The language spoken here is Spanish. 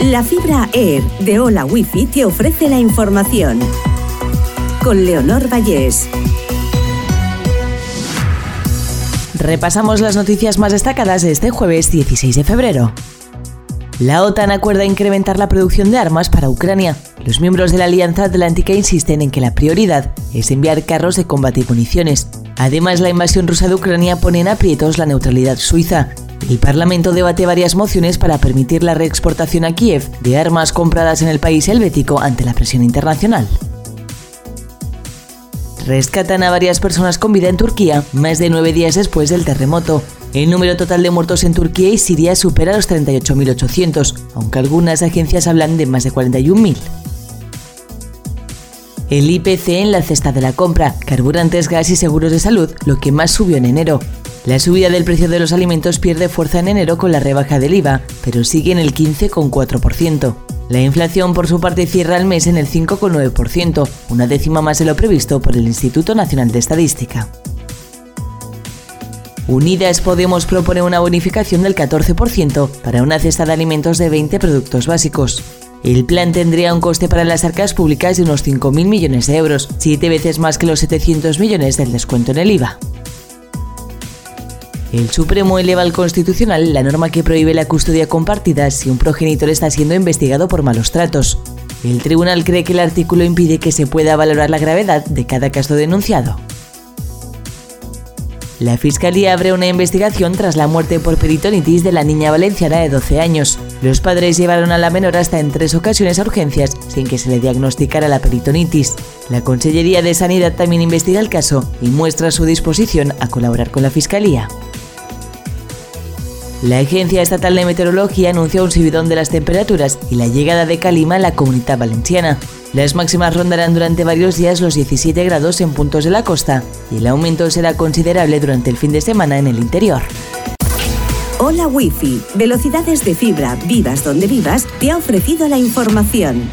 La fibra Air de Hola Wifi te ofrece la información. Con Leonor Vallés. Repasamos las noticias más destacadas de este jueves 16 de febrero. La OTAN acuerda incrementar la producción de armas para Ucrania. Los miembros de la Alianza Atlántica insisten en que la prioridad es enviar carros de combate y municiones. Además, la invasión rusa de Ucrania pone en aprietos la neutralidad suiza. El Parlamento debate varias mociones para permitir la reexportación a Kiev de armas compradas en el país helvético ante la presión internacional. Rescatan a varias personas con vida en Turquía más de nueve días después del terremoto. El número total de muertos en Turquía y Siria supera los 38.800, aunque algunas agencias hablan de más de 41.000. El IPC en la cesta de la compra, carburantes, gas y seguros de salud, lo que más subió en enero. La subida del precio de los alimentos pierde fuerza en enero con la rebaja del IVA, pero sigue en el 15,4%. La inflación por su parte cierra el mes en el 5,9%, una décima más de lo previsto por el Instituto Nacional de Estadística. Unidas Podemos propone una bonificación del 14% para una cesta de alimentos de 20 productos básicos. El plan tendría un coste para las arcas públicas de unos 5.000 millones de euros, siete veces más que los 700 millones del descuento en el IVA. El Supremo eleva al Constitucional la norma que prohíbe la custodia compartida si un progenitor está siendo investigado por malos tratos. El tribunal cree que el artículo impide que se pueda valorar la gravedad de cada caso denunciado. La Fiscalía abre una investigación tras la muerte por peritonitis de la niña valenciana de 12 años. Los padres llevaron a la menor hasta en tres ocasiones a urgencias sin que se le diagnosticara la peritonitis. La Consellería de Sanidad también investiga el caso y muestra su disposición a colaborar con la Fiscalía. La Agencia Estatal de Meteorología anunció un subidón de las temperaturas y la llegada de calima a la comunidad valenciana. Las máximas rondarán durante varios días los 17 grados en puntos de la costa y el aumento será considerable durante el fin de semana en el interior. Hola Wi-Fi, velocidades de fibra, vivas donde vivas, te ha ofrecido la información.